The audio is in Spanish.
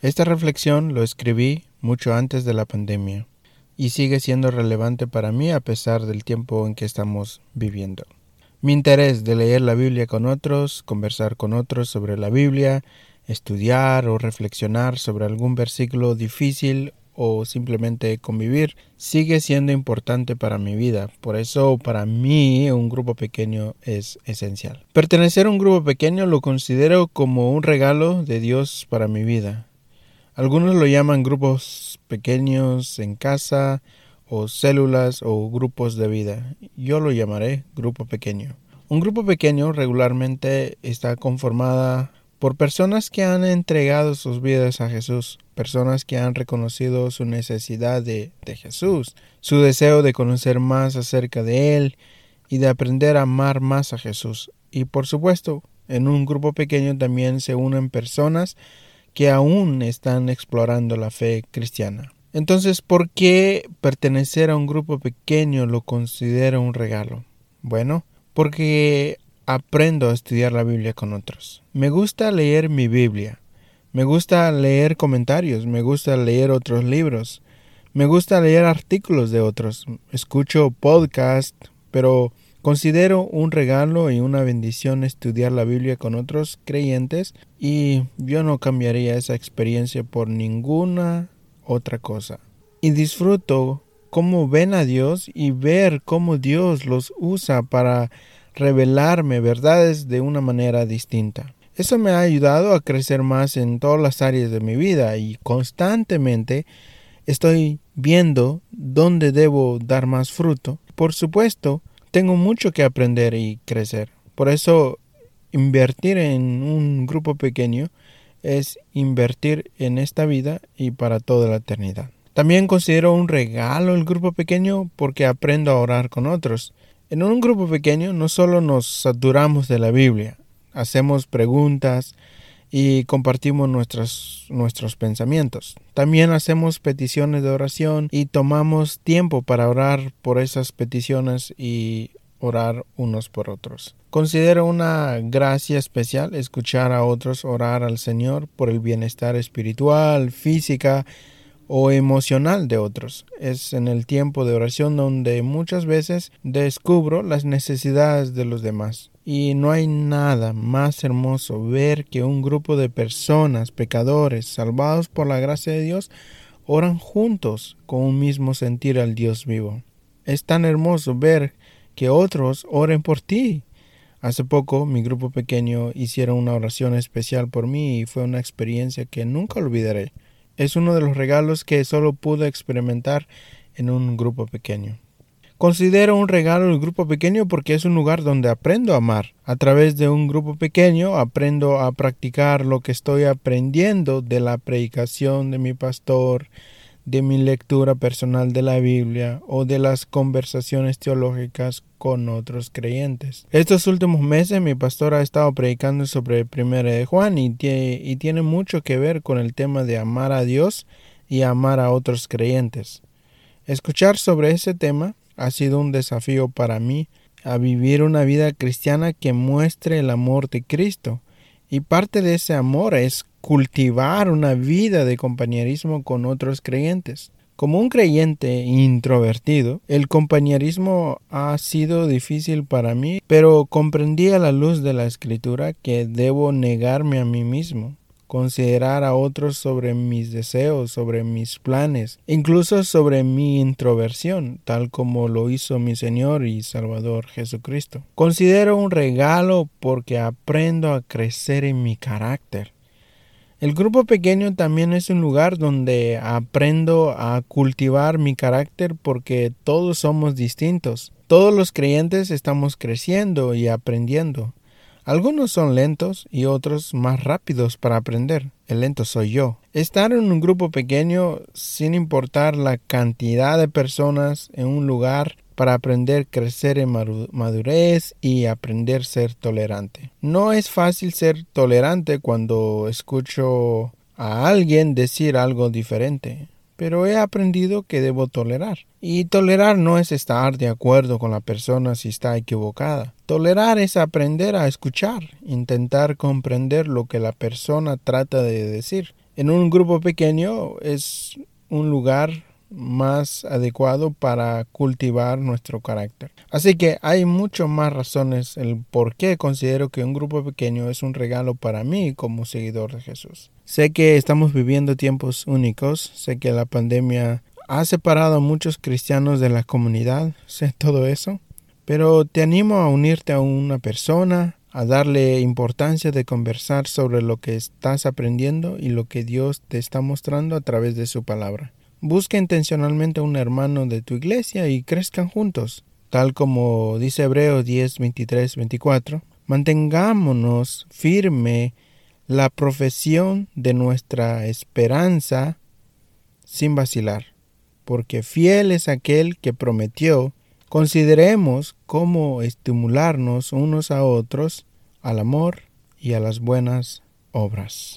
Esta reflexión lo escribí mucho antes de la pandemia y sigue siendo relevante para mí a pesar del tiempo en que estamos viviendo. Mi interés de leer la Biblia con otros, conversar con otros sobre la Biblia, estudiar o reflexionar sobre algún versículo difícil o simplemente convivir sigue siendo importante para mi vida. Por eso para mí un grupo pequeño es esencial. Pertenecer a un grupo pequeño lo considero como un regalo de Dios para mi vida. Algunos lo llaman grupos pequeños en casa o células o grupos de vida. Yo lo llamaré grupo pequeño. Un grupo pequeño regularmente está conformada por personas que han entregado sus vidas a Jesús, personas que han reconocido su necesidad de, de, Jesús, su deseo de conocer más acerca de Él y de aprender a amar más a Jesús. Y por supuesto, en un grupo pequeño también se unen personas que aún están explorando la fe cristiana. Entonces, ¿por qué pertenecer a un grupo pequeño lo considero un regalo? Bueno, porque aprendo a estudiar la Biblia con otros. Me gusta leer mi Biblia. Me gusta leer comentarios. Me gusta leer otros libros. Me gusta leer artículos de otros. Escucho podcast, pero considero un regalo y una bendición estudiar la Biblia con otros creyentes y yo no cambiaría esa experiencia por ninguna otra cosa. Y disfruto cómo ven a Dios y ver cómo Dios los usa para revelarme verdades de una manera distinta. Eso me ha ayudado a crecer más en todas las áreas de mi vida y constantemente estoy viendo dónde debo dar más fruto. Por supuesto, tengo mucho que aprender y crecer. Por eso, invertir en un grupo pequeño es invertir en esta vida y para toda la eternidad. También considero un regalo el grupo pequeño porque aprendo a orar con otros. En un grupo pequeño no solo nos saturamos de la Biblia, hacemos preguntas y compartimos nuestros, nuestros pensamientos. También hacemos peticiones de oración y tomamos tiempo para orar por esas peticiones y orar unos por otros. Considero una gracia especial escuchar a otros orar al Señor por el bienestar espiritual, física o emocional de otros. Es en el tiempo de oración donde muchas veces descubro las necesidades de los demás. Y no hay nada más hermoso ver que un grupo de personas, pecadores, salvados por la gracia de Dios, oran juntos con un mismo sentir al Dios vivo. Es tan hermoso ver que otros oren por ti. Hace poco mi grupo pequeño hicieron una oración especial por mí y fue una experiencia que nunca olvidaré. Es uno de los regalos que solo pude experimentar en un grupo pequeño. Considero un regalo el grupo pequeño porque es un lugar donde aprendo a amar. A través de un grupo pequeño aprendo a practicar lo que estoy aprendiendo de la predicación de mi pastor, de mi lectura personal de la Biblia o de las conversaciones teológicas con otros creyentes. Estos últimos meses mi pastor ha estado predicando sobre el primero de Juan y, y tiene mucho que ver con el tema de amar a Dios y amar a otros creyentes. Escuchar sobre ese tema ha sido un desafío para mí a vivir una vida cristiana que muestre el amor de Cristo. Y parte de ese amor es cultivar una vida de compañerismo con otros creyentes. Como un creyente introvertido, el compañerismo ha sido difícil para mí, pero comprendí a la luz de la escritura que debo negarme a mí mismo, considerar a otros sobre mis deseos, sobre mis planes, incluso sobre mi introversión, tal como lo hizo mi Señor y Salvador Jesucristo. Considero un regalo porque aprendo a crecer en mi carácter el grupo pequeño también es un lugar donde aprendo a cultivar mi carácter porque todos somos distintos. Todos los creyentes estamos creciendo y aprendiendo. Algunos son lentos y otros más rápidos para aprender. El lento soy yo. Estar en un grupo pequeño, sin importar la cantidad de personas en un lugar, para aprender crecer en madurez y aprender a ser tolerante. No es fácil ser tolerante cuando escucho a alguien decir algo diferente, pero he aprendido que debo tolerar. Y tolerar no es estar de acuerdo con la persona si está equivocada. Tolerar es aprender a escuchar, intentar comprender lo que la persona trata de decir En un grupo pequeño es un lugar más adecuado para cultivar nuestro carácter. Así que hay mucho más razones el por qué considero que un grupo pequeño es un regalo para mí como seguidor de Jesús. Sé que estamos viviendo tiempos únicos, sé que la pandemia ha separado a muchos cristianos de la comunidad, sé todo eso, pero te animo a unirte a una persona, a darle importancia de conversar sobre lo que estás aprendiendo y lo que Dios te está mostrando a través de su palabra. Busca intencionalmente un hermano de tu iglesia y crezcan juntos. Tal como dice Hebreos 10, 23, 24, mantengámonos firme la profesión de nuestra esperanza sin vacilar, porque fiel es aquel que prometió. Consideremos cómo estimularnos unos a otros al amor y a las buenas obras.